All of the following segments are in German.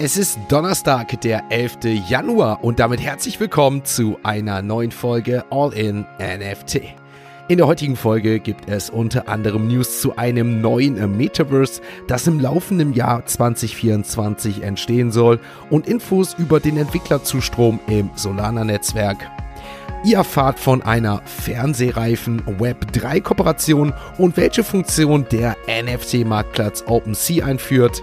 Es ist Donnerstag, der 11. Januar und damit herzlich willkommen zu einer neuen Folge All in NFT. In der heutigen Folge gibt es unter anderem News zu einem neuen Metaverse, das im laufenden Jahr 2024 entstehen soll und Infos über den Entwicklerzustrom im Solana-Netzwerk. Ihr erfahrt von einer Fernsehreifen Web3-Kooperation und welche Funktion der NFT-Marktplatz OpenSea einführt.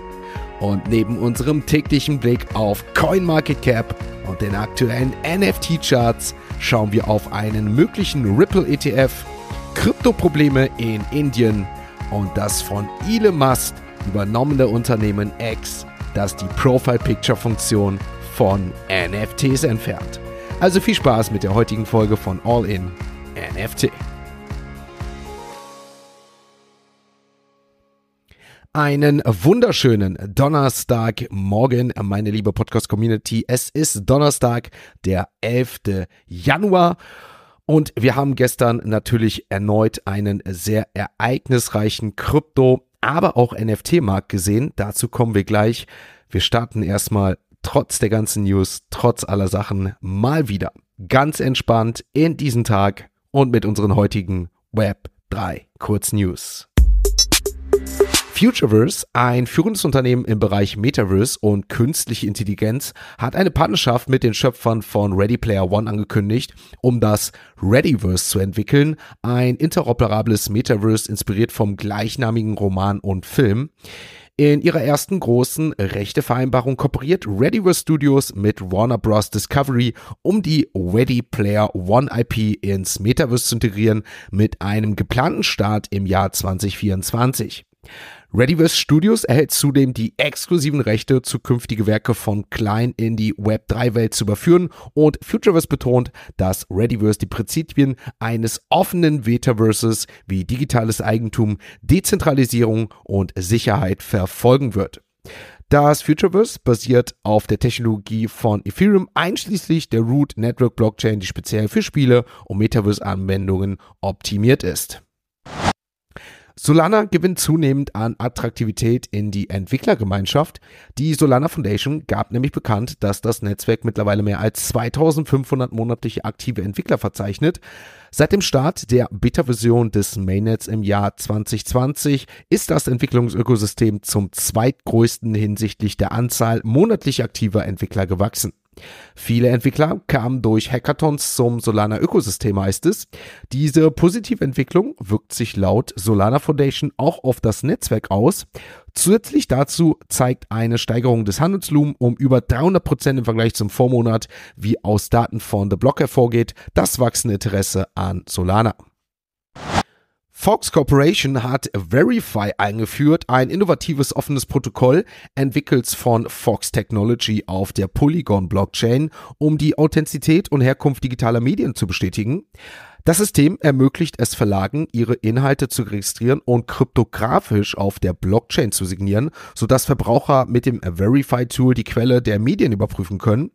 Und neben unserem täglichen Blick auf CoinMarketCap und den aktuellen NFT-Charts schauen wir auf einen möglichen Ripple-ETF, Kryptoprobleme in Indien und das von Elon Musk übernommene Unternehmen X, das die Profile-Picture-Funktion von NFTs entfernt. Also viel Spaß mit der heutigen Folge von All In NFT. Einen wunderschönen Donnerstagmorgen, meine liebe Podcast-Community. Es ist Donnerstag, der 11. Januar. Und wir haben gestern natürlich erneut einen sehr ereignisreichen Krypto, aber auch NFT-Markt gesehen. Dazu kommen wir gleich. Wir starten erstmal trotz der ganzen News, trotz aller Sachen mal wieder ganz entspannt in diesen Tag und mit unseren heutigen Web 3 Kurznews. Futureverse, ein führendes Unternehmen im Bereich Metaverse und künstliche Intelligenz, hat eine Partnerschaft mit den Schöpfern von Ready Player One angekündigt, um das Readyverse zu entwickeln, ein interoperables Metaverse inspiriert vom gleichnamigen Roman und Film. In ihrer ersten großen Rechtevereinbarung kooperiert Readyverse Studios mit Warner Bros. Discovery, um die Ready Player One IP ins Metaverse zu integrieren, mit einem geplanten Start im Jahr 2024. Readyverse Studios erhält zudem die exklusiven Rechte, zukünftige Werke von klein in die Web3-Welt zu überführen und Futureverse betont, dass Readyverse die Prinzipien eines offenen Metaverses wie digitales Eigentum, Dezentralisierung und Sicherheit verfolgen wird. Das Futureverse basiert auf der Technologie von Ethereum, einschließlich der Root Network Blockchain, die speziell für Spiele und Metaverse-Anwendungen optimiert ist. Solana gewinnt zunehmend an Attraktivität in die Entwicklergemeinschaft. Die Solana Foundation gab nämlich bekannt, dass das Netzwerk mittlerweile mehr als 2500 monatliche aktive Entwickler verzeichnet. Seit dem Start der Beta-Version des Mainnets im Jahr 2020 ist das Entwicklungsökosystem zum zweitgrößten hinsichtlich der Anzahl monatlich aktiver Entwickler gewachsen. Viele Entwickler kamen durch Hackathons zum Solana-Ökosystem, heißt es. Diese positive Entwicklung wirkt sich laut Solana Foundation auch auf das Netzwerk aus. Zusätzlich dazu zeigt eine Steigerung des Handelslumen um über 300 Prozent im Vergleich zum Vormonat, wie aus Daten von The Block hervorgeht, das wachsende Interesse an Solana. Fox Corporation hat Verify eingeführt, ein innovatives offenes Protokoll, entwickelt von Fox Technology auf der Polygon Blockchain, um die Authentizität und Herkunft digitaler Medien zu bestätigen. Das System ermöglicht es Verlagen, ihre Inhalte zu registrieren und kryptografisch auf der Blockchain zu signieren, sodass Verbraucher mit dem Verify-Tool die Quelle der Medien überprüfen können.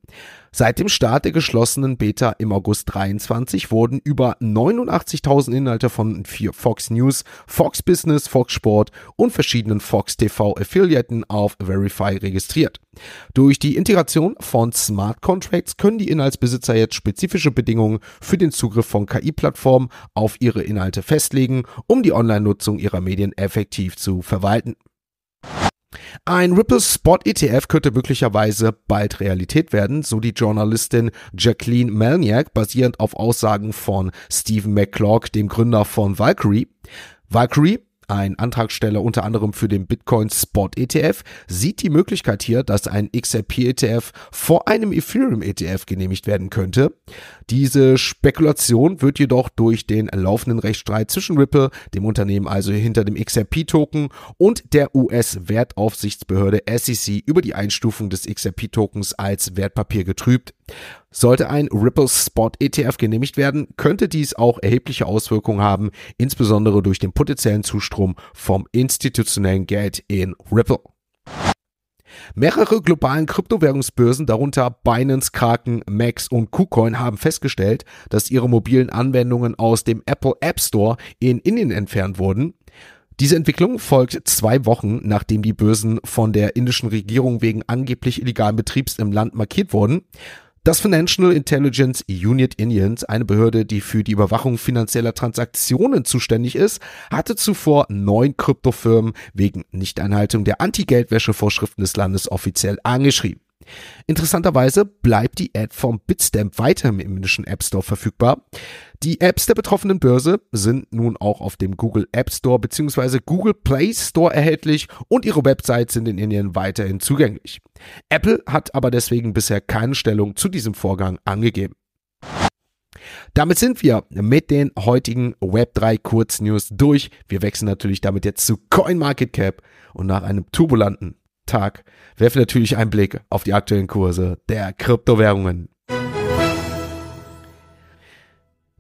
Seit dem Start der geschlossenen Beta im August 23 wurden über 89.000 Inhalte von Fox News, Fox Business, Fox Sport und verschiedenen Fox TV Affiliaten auf Verify registriert. Durch die Integration von Smart Contracts können die Inhaltsbesitzer jetzt spezifische Bedingungen für den Zugriff von KI-Plattformen auf ihre Inhalte festlegen, um die Online-Nutzung ihrer Medien effektiv zu verwalten. Ein Ripple Spot ETF könnte möglicherweise bald Realität werden, so die Journalistin Jacqueline Melniak, basierend auf Aussagen von Stephen McClock, dem Gründer von Valkyrie. Valkyrie ein Antragsteller unter anderem für den Bitcoin Spot ETF, sieht die Möglichkeit hier, dass ein XRP ETF vor einem Ethereum ETF genehmigt werden könnte. Diese Spekulation wird jedoch durch den laufenden Rechtsstreit zwischen Ripple, dem Unternehmen also hinter dem XRP-Token, und der US-Wertaufsichtsbehörde SEC über die Einstufung des XRP-Tokens als Wertpapier getrübt. Sollte ein Ripple Spot ETF genehmigt werden, könnte dies auch erhebliche Auswirkungen haben, insbesondere durch den potenziellen Zustrom vom institutionellen Geld in Ripple. Mehrere globalen Kryptowährungsbörsen, darunter Binance, Kraken, Max und KuCoin, haben festgestellt, dass ihre mobilen Anwendungen aus dem Apple App Store in Indien entfernt wurden. Diese Entwicklung folgt zwei Wochen, nachdem die Börsen von der indischen Regierung wegen angeblich illegalen Betriebs im Land markiert wurden. Das Financial Intelligence Unit Indians, eine Behörde, die für die Überwachung finanzieller Transaktionen zuständig ist, hatte zuvor neun Kryptofirmen wegen Nichteinhaltung der Anti-Geldwäsche-Vorschriften des Landes offiziell angeschrieben. Interessanterweise bleibt die Ad vom Bitstamp weiter im indischen App Store verfügbar. Die Apps der betroffenen Börse sind nun auch auf dem Google App Store bzw. Google Play Store erhältlich und ihre Websites sind in Indien weiterhin zugänglich. Apple hat aber deswegen bisher keine Stellung zu diesem Vorgang angegeben. Damit sind wir mit den heutigen Web3 Kurznews durch. Wir wechseln natürlich damit jetzt zu CoinMarketCap und nach einem turbulenten Tag werfen natürlich einen Blick auf die aktuellen Kurse der Kryptowährungen.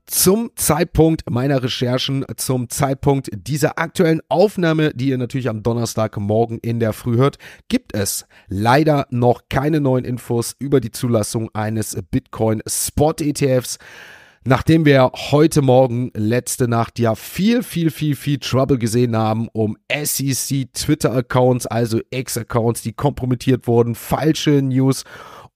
Zum Zeitpunkt meiner Recherchen, zum Zeitpunkt dieser aktuellen Aufnahme, die ihr natürlich am Donnerstagmorgen in der Früh hört, gibt es leider noch keine neuen Infos über die Zulassung eines Bitcoin Spot ETFs. Nachdem wir heute Morgen, letzte Nacht, ja viel, viel, viel, viel Trouble gesehen haben um SEC Twitter-Accounts, also X-Accounts, die kompromittiert wurden, falsche News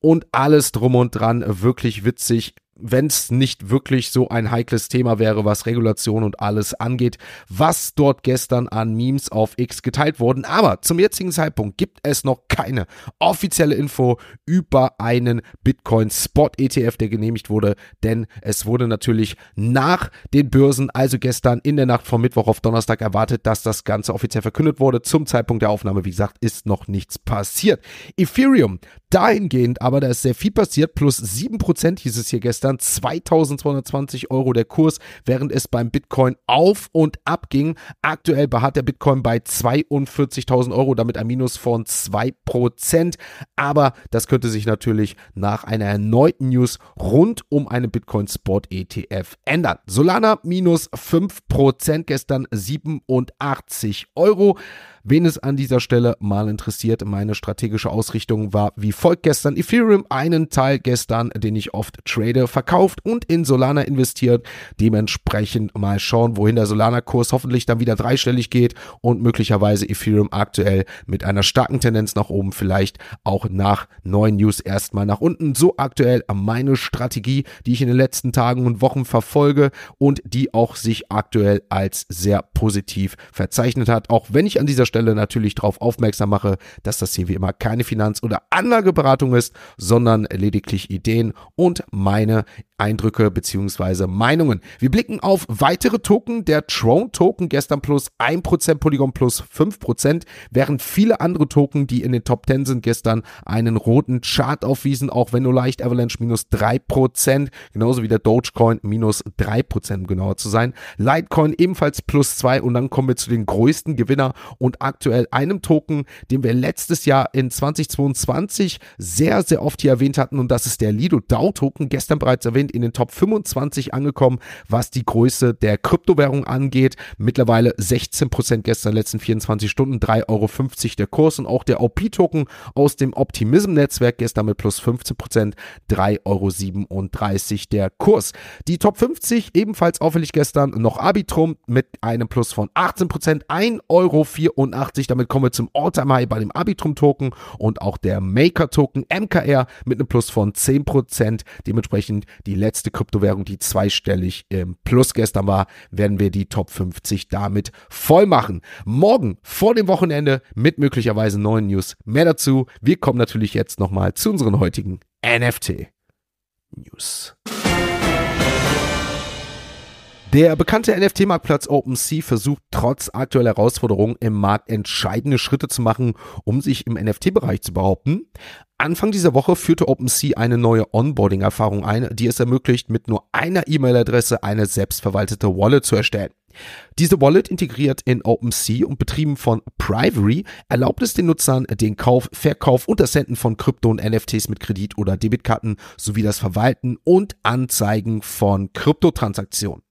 und alles drum und dran, wirklich witzig wenn es nicht wirklich so ein heikles Thema wäre, was Regulation und alles angeht, was dort gestern an Memes auf X geteilt wurden. Aber zum jetzigen Zeitpunkt gibt es noch keine offizielle Info über einen Bitcoin Spot ETF, der genehmigt wurde, denn es wurde natürlich nach den Börsen, also gestern in der Nacht vom Mittwoch auf Donnerstag erwartet, dass das Ganze offiziell verkündet wurde. Zum Zeitpunkt der Aufnahme, wie gesagt, ist noch nichts passiert. Ethereum, dahingehend aber, da ist sehr viel passiert, plus 7% hieß es hier gestern gestern 2220 Euro der Kurs, während es beim Bitcoin auf und ab ging. Aktuell beharrt der Bitcoin bei 42.000 Euro, damit ein Minus von 2%. Aber das könnte sich natürlich nach einer erneuten News rund um einen Bitcoin Spot ETF ändern. Solana minus 5%, gestern 87 Euro. Wen es an dieser Stelle mal interessiert, meine strategische Ausrichtung war wie folgt gestern. Ethereum einen Teil gestern, den ich oft trade, verkauft und in Solana investiert. Dementsprechend mal schauen, wohin der Solana-Kurs hoffentlich dann wieder dreistellig geht und möglicherweise Ethereum aktuell mit einer starken Tendenz nach oben, vielleicht auch nach neuen News erstmal nach unten. So aktuell meine Strategie, die ich in den letzten Tagen und Wochen verfolge und die auch sich aktuell als sehr positiv verzeichnet hat. Auch wenn ich an dieser Stelle natürlich darauf aufmerksam mache, dass das hier wie immer keine Finanz- oder Anlageberatung ist, sondern lediglich Ideen und meine Eindrücke bzw. Meinungen. Wir blicken auf weitere Token. Der Tron-Token gestern plus 1%, Polygon plus 5%, während viele andere Token, die in den Top 10 sind, gestern einen roten Chart aufwiesen, auch wenn nur leicht Avalanche minus 3%, genauso wie der Dogecoin minus 3%, um genauer zu sein. Litecoin ebenfalls plus 2 und dann kommen wir zu den größten Gewinner und aktuell einem Token, den wir letztes Jahr in 2022 sehr, sehr oft hier erwähnt hatten und das ist der Lido DAO Token, gestern bereits erwähnt, in den Top 25 angekommen, was die Größe der Kryptowährung angeht. Mittlerweile 16% gestern, letzten 24 Stunden, 3,50 Euro der Kurs und auch der OP-Token aus dem Optimism-Netzwerk gestern mit plus 15%, 3,37 Euro der Kurs. Die Top 50 ebenfalls auffällig gestern noch Arbitrum mit einem Plus von 18%, 1,84 Euro. Damit kommen wir zum All-Time-High bei dem Arbitrum-Token und auch der Maker-Token MKR mit einem Plus von 10%. Dementsprechend die letzte Kryptowährung, die zweistellig im Plus gestern war, werden wir die Top 50 damit voll machen. Morgen vor dem Wochenende mit möglicherweise neuen News. Mehr dazu. Wir kommen natürlich jetzt nochmal zu unseren heutigen NFT News. Der bekannte NFT-Marktplatz OpenSea versucht trotz aktueller Herausforderungen im Markt entscheidende Schritte zu machen, um sich im NFT-Bereich zu behaupten. Anfang dieser Woche führte OpenSea eine neue Onboarding-Erfahrung ein, die es ermöglicht, mit nur einer E-Mail-Adresse eine selbstverwaltete Wallet zu erstellen. Diese Wallet integriert in OpenSea und betrieben von Privory erlaubt es den Nutzern den Kauf, Verkauf und das Senden von Krypto und NFTs mit Kredit- oder Debitkarten sowie das Verwalten und Anzeigen von Kryptotransaktionen.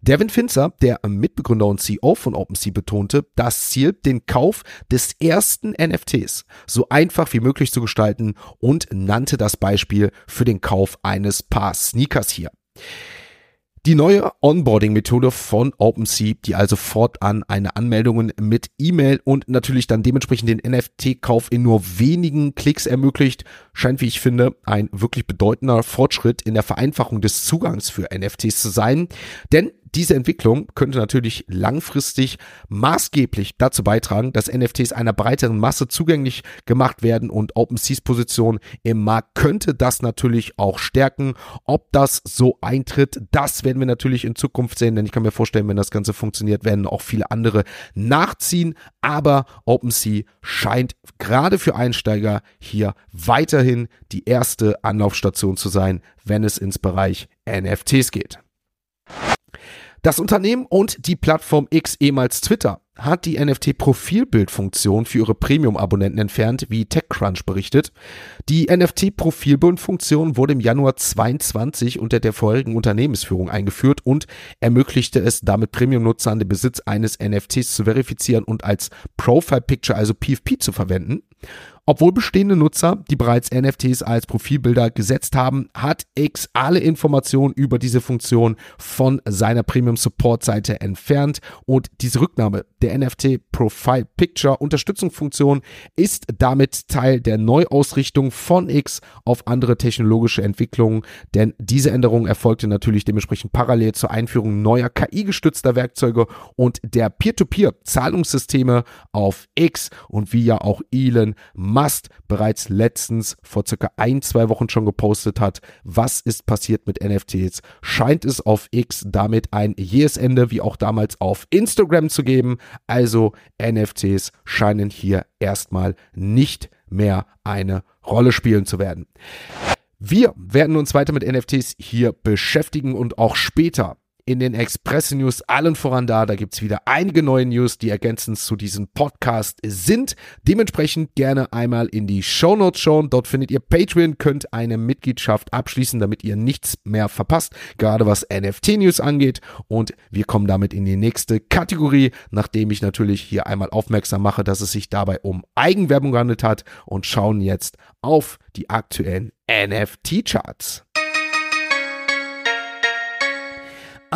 Devin Finzer, der Mitbegründer und CEO von OpenSea, betonte, das Ziel, den Kauf des ersten NFTs so einfach wie möglich zu gestalten und nannte das Beispiel für den Kauf eines Paar Sneakers hier. Die neue Onboarding-Methode von OpenSea, die also fortan eine Anmeldung mit E-Mail und natürlich dann dementsprechend den NFT-Kauf in nur wenigen Klicks ermöglicht, scheint, wie ich finde, ein wirklich bedeutender Fortschritt in der Vereinfachung des Zugangs für NFTs zu sein. Denn diese Entwicklung könnte natürlich langfristig maßgeblich dazu beitragen, dass NFTs einer breiteren Masse zugänglich gemacht werden und OpenSeas Position im Markt könnte das natürlich auch stärken. Ob das so eintritt, das werden wir natürlich in Zukunft sehen, denn ich kann mir vorstellen, wenn das Ganze funktioniert, werden auch viele andere nachziehen. Aber OpenSea scheint gerade für Einsteiger hier weiterhin die erste Anlaufstation zu sein, wenn es ins Bereich NFTs geht. Das Unternehmen und die Plattform X, ehemals Twitter, hat die NFT-Profilbildfunktion für ihre Premium-Abonnenten entfernt, wie TechCrunch berichtet. Die NFT-Profilbildfunktion wurde im Januar 22 unter der vorherigen Unternehmensführung eingeführt und ermöglichte es damit Premium-Nutzern den Besitz eines NFTs zu verifizieren und als Profile-Picture, also PFP, zu verwenden. Obwohl bestehende Nutzer, die bereits NFTs als Profilbilder gesetzt haben, hat X alle Informationen über diese Funktion von seiner Premium Support Seite entfernt. Und diese Rücknahme der NFT Profile Picture Unterstützungsfunktion ist damit Teil der Neuausrichtung von X auf andere technologische Entwicklungen, denn diese Änderung erfolgte natürlich dementsprechend parallel zur Einführung neuer KI-gestützter Werkzeuge und der Peer-to-Peer-Zahlungssysteme auf X. Und wie ja auch Elon Musk bereits letztens vor circa ein, zwei Wochen schon gepostet hat, was ist passiert mit NFTs, scheint es auf X damit ein jähes Ende wie auch damals auf Instagram zu geben. Also NFTs scheinen hier erstmal nicht mehr eine Rolle spielen zu werden. Wir werden uns weiter mit NFTs hier beschäftigen und auch später in den Express News allen voran da. Da gibt's wieder einige neue News, die ergänzend zu diesem Podcast sind. Dementsprechend gerne einmal in die Show Notes schauen. Dort findet ihr Patreon, könnt eine Mitgliedschaft abschließen, damit ihr nichts mehr verpasst, gerade was NFT-News angeht. Und wir kommen damit in die nächste Kategorie, nachdem ich natürlich hier einmal aufmerksam mache, dass es sich dabei um Eigenwerbung gehandelt hat und schauen jetzt auf die aktuellen NFT-Charts.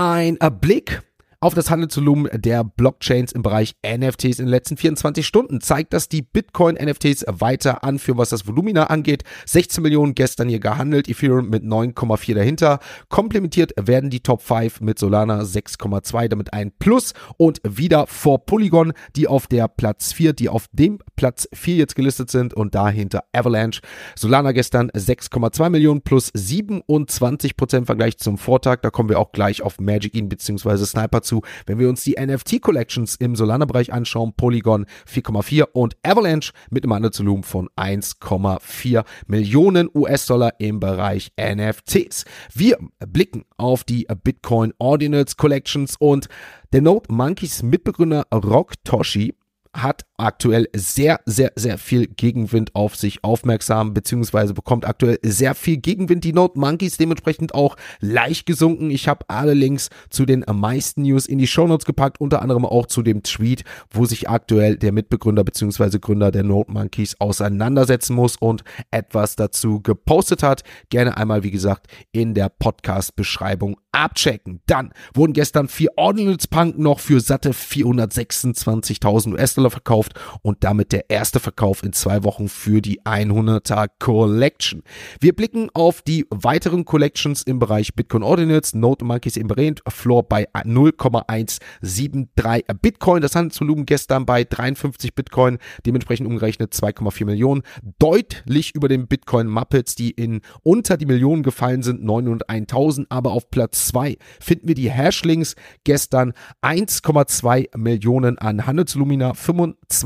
Ein Blick auf das Handelsvolumen der Blockchains im Bereich NFTs in den letzten 24 Stunden zeigt, dass die Bitcoin-NFTs weiter anführen, was das Volumina angeht. 16 Millionen gestern hier gehandelt, Ethereum mit 9,4 dahinter. Komplementiert werden die Top 5 mit Solana 6,2, damit ein Plus und wieder vor Polygon, die auf der Platz 4, die auf dem Platz 4 jetzt gelistet sind und dahinter Avalanche. Solana gestern 6,2 Millionen plus 27 Prozent im Vergleich zum Vortag. Da kommen wir auch gleich auf Magic In bzw. Sniper dazu. Wenn wir uns die NFT-Collections im Solana-Bereich anschauen, Polygon 4,4 und Avalanche mit einem Handelsvolumen von 1,4 Millionen US-Dollar im Bereich NFTs. Wir blicken auf die Bitcoin Ordinals Collections und der Node Monkeys Mitbegründer Rock Toshi hat aktuell sehr, sehr, sehr viel Gegenwind auf sich aufmerksam, beziehungsweise bekommt aktuell sehr viel Gegenwind. Die Note Monkeys dementsprechend auch leicht gesunken. Ich habe alle Links zu den meisten News in die Shownotes gepackt, unter anderem auch zu dem Tweet, wo sich aktuell der Mitbegründer beziehungsweise Gründer der Note Monkeys auseinandersetzen muss und etwas dazu gepostet hat. Gerne einmal, wie gesagt, in der Podcast-Beschreibung abchecken. Dann wurden gestern vier Ordinals Punk noch für satte 426.000 US-Dollar verkauft und damit der erste Verkauf in zwei Wochen für die 100er Collection. Wir blicken auf die weiteren Collections im Bereich Bitcoin Ordinals, Note Monkeys im erwähnt, Floor bei 0,173 Bitcoin. Das Handelsvolumen gestern bei 53 Bitcoin, dementsprechend umgerechnet 2,4 Millionen. Deutlich über den Bitcoin Muppets, die in unter die Millionen gefallen sind, 901.000, aber auf Platz 2 finden wir die Hashlinks gestern 1,2 Millionen an Handelslumina, 25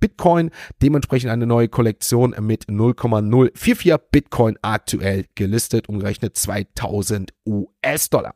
Bitcoin, dementsprechend eine neue Kollektion mit 0,044 Bitcoin aktuell gelistet, umgerechnet 2000 US-Dollar.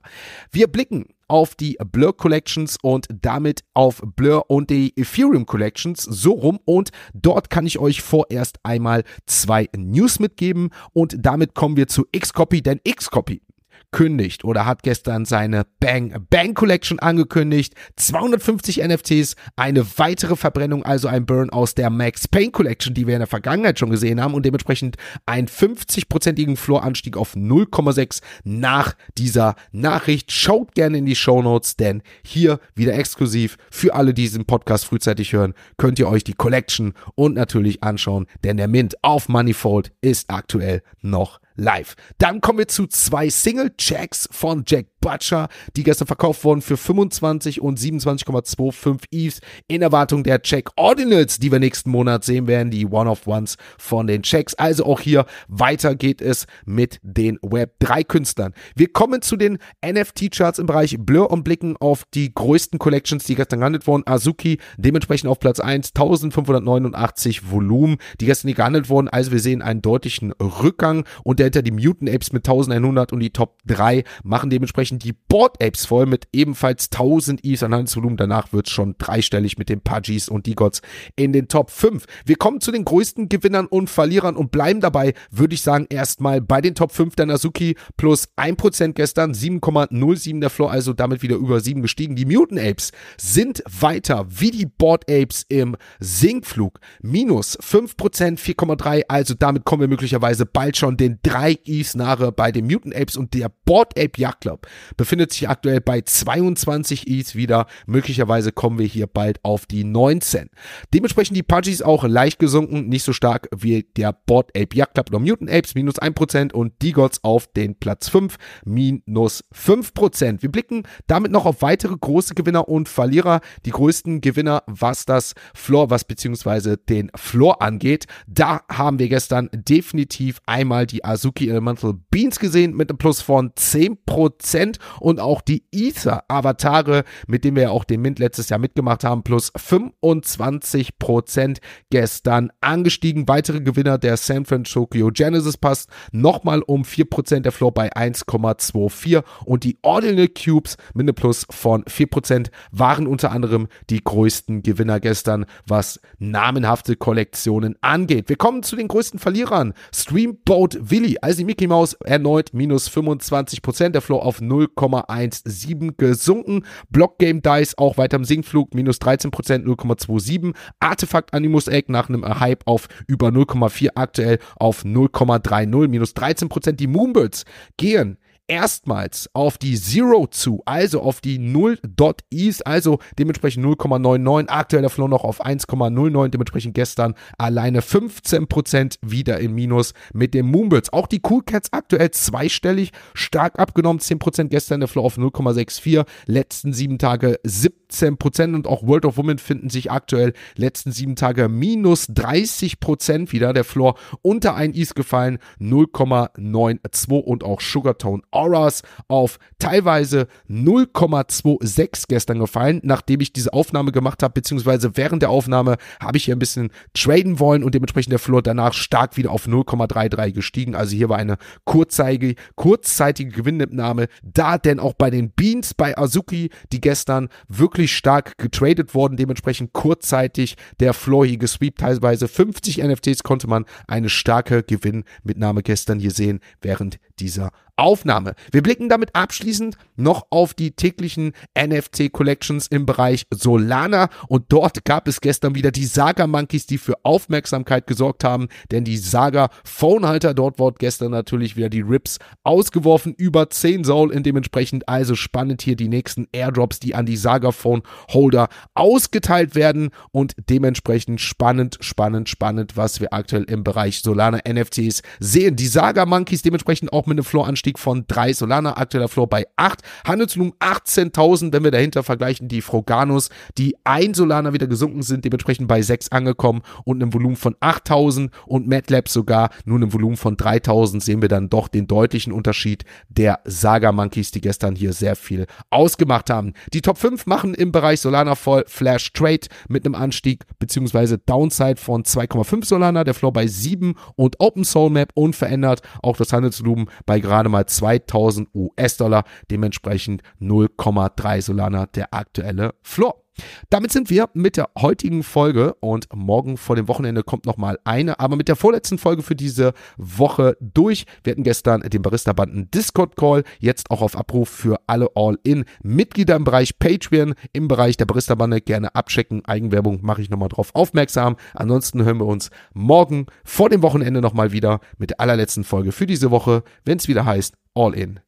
Wir blicken auf die Blur Collections und damit auf Blur und die Ethereum Collections so rum und dort kann ich euch vorerst einmal zwei News mitgeben und damit kommen wir zu Xcopy, denn Xcopy kündigt oder hat gestern seine Bang Bang Collection angekündigt. 250 NFTs, eine weitere Verbrennung, also ein Burn aus der Max Payne Collection, die wir in der Vergangenheit schon gesehen haben und dementsprechend einen 50-prozentigen Floor-Anstieg auf 0,6 nach dieser Nachricht. Schaut gerne in die Show Notes, denn hier wieder exklusiv für alle, die diesen Podcast frühzeitig hören, könnt ihr euch die Collection und natürlich anschauen, denn der Mint auf Moneyfold ist aktuell noch live. Dann kommen wir zu zwei Single-Checks von Jack Butcher, die gestern verkauft wurden für 25 und 27,25 Eves in Erwartung der Check Ordinals, die wir nächsten Monat sehen werden, die One-of-Ones von den Checks. Also auch hier weiter geht es mit den Web3-Künstlern. Wir kommen zu den NFT-Charts im Bereich Blur und blicken auf die größten Collections, die gestern gehandelt wurden. Azuki dementsprechend auf Platz 1, 1589 Volumen, die gestern gehandelt wurden. Also wir sehen einen deutlichen Rückgang und dahinter die Mutant Apes mit 1100 und die Top 3 machen dementsprechend die Board Apes voll mit ebenfalls 1000 Eves an Handelsvolumen. Danach wird es schon dreistellig mit den Pudgies und die Gods in den Top 5. Wir kommen zu den größten Gewinnern und Verlierern und bleiben dabei, würde ich sagen, erstmal bei den Top 5 der Nazuki plus 1% gestern, 7,07 der Floor, also damit wieder über 7 gestiegen. Die Mutant Apes sind weiter wie die Board Apes im Sinkflug. Minus 5%, 4,3, also damit kommen wir möglicherweise bald schon den 3 Eves nahe bei den Mutant Apes und der Board Ape Yacht Club befindet sich aktuell bei 22 ETH wieder. Möglicherweise kommen wir hier bald auf die 19. Dementsprechend die Pudgies auch leicht gesunken, nicht so stark wie der Board Ape Yacht Club oder Mutant Apes, minus 1% und die Gods auf den Platz 5, minus 5%. Wir blicken damit noch auf weitere große Gewinner und Verlierer. Die größten Gewinner, was das Floor, was beziehungsweise den Floor angeht. Da haben wir gestern definitiv einmal die Azuki Elemental Beans gesehen mit einem Plus von 10%. Prozent und auch die Ether-Avatare, mit denen wir ja auch den Mint letztes Jahr mitgemacht haben, plus 25 Prozent gestern angestiegen. Weitere Gewinner der San Francisco Genesis passt nochmal um 4 Prozent, der Floor bei 1,24 und die Ordinal Cubes mit einem Plus von 4 Prozent waren unter anderem die größten Gewinner gestern, was namenhafte Kollektionen angeht. Wir kommen zu den größten Verlierern. Streamboat Willy, also die Mickey Mouse erneut minus 25 Prozent, der Floor auf 0 0,17 gesunken. Block Game Dice auch weiter im Sinkflug, minus 13%, 0,27. Artefakt Animus Egg nach einem Hype auf über 0,4 aktuell auf 0,30, minus 13%. Die Moonbirds gehen erstmals auf die Zero zu, also auf die 0 Dot Ease, also dementsprechend 0,99, aktueller Flow noch auf 1,09, dementsprechend gestern alleine 15% wieder im Minus mit den Moonbirds. Auch die Cool Cats aktuell zweistellig, stark abgenommen, 10% gestern der Flow auf 0,64, letzten sieben Tage 17% und auch World of Women finden sich aktuell letzten sieben Tage minus 30% wieder, der Floor unter ein Ease gefallen, 0,92 und auch Sugartone Auras auf teilweise 0,26 gestern gefallen, nachdem ich diese Aufnahme gemacht habe, beziehungsweise während der Aufnahme habe ich hier ein bisschen traden wollen und dementsprechend der Floor danach stark wieder auf 0,33 gestiegen. Also hier war eine kurzzeitige, kurzzeitige Gewinnentnahme da, denn auch bei den Beans bei Azuki, die gestern wirklich stark getradet wurden, dementsprechend kurzzeitig der Floor hier gesweept, teilweise 50 NFTs konnte man eine starke Gewinnmitnahme gestern hier sehen, während dieser Aufnahme. Wir blicken damit abschließend noch auf die täglichen NFT Collections im Bereich Solana und dort gab es gestern wieder die Saga Monkeys, die für Aufmerksamkeit gesorgt haben, denn die Saga Phonehalter dort wurde gestern natürlich wieder die Rips ausgeworfen, über 10 Soul in dementsprechend also spannend hier die nächsten Airdrops, die an die Saga Phone Holder ausgeteilt werden und dementsprechend spannend, spannend, spannend, was wir aktuell im Bereich Solana NFTs sehen. Die Saga Monkeys dementsprechend auch mit einem Floor-Anstieg Anstieg von 3 Solana, aktueller Floor bei 8, Handelsvolumen 18.000, wenn wir dahinter vergleichen die Froganos, die 1 Solana wieder gesunken sind, dementsprechend bei 6 angekommen und einem Volumen von 8.000 und MATLAB sogar nur einem Volumen von 3.000 sehen wir dann doch den deutlichen Unterschied der Saga Monkeys, die gestern hier sehr viel ausgemacht haben. Die Top 5 machen im Bereich Solana voll Flash Trade mit einem Anstieg bzw. Downside von 2,5 Solana, der Floor bei 7 und Open Soul Map unverändert, auch das Handelsvolumen bei gerade mal mal 2000 US-Dollar, dementsprechend 0,3 Solana der aktuelle Floor. Damit sind wir mit der heutigen Folge und morgen vor dem Wochenende kommt nochmal eine, aber mit der vorletzten Folge für diese Woche durch. Wir hatten gestern den Barista-Banden Discord-Call, jetzt auch auf Abruf für alle All-In-Mitglieder im Bereich Patreon, im Bereich der Barista-Bande. Gerne abchecken, Eigenwerbung mache ich nochmal drauf aufmerksam. Ansonsten hören wir uns morgen vor dem Wochenende nochmal wieder mit der allerletzten Folge für diese Woche, wenn es wieder heißt All-In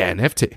NFT.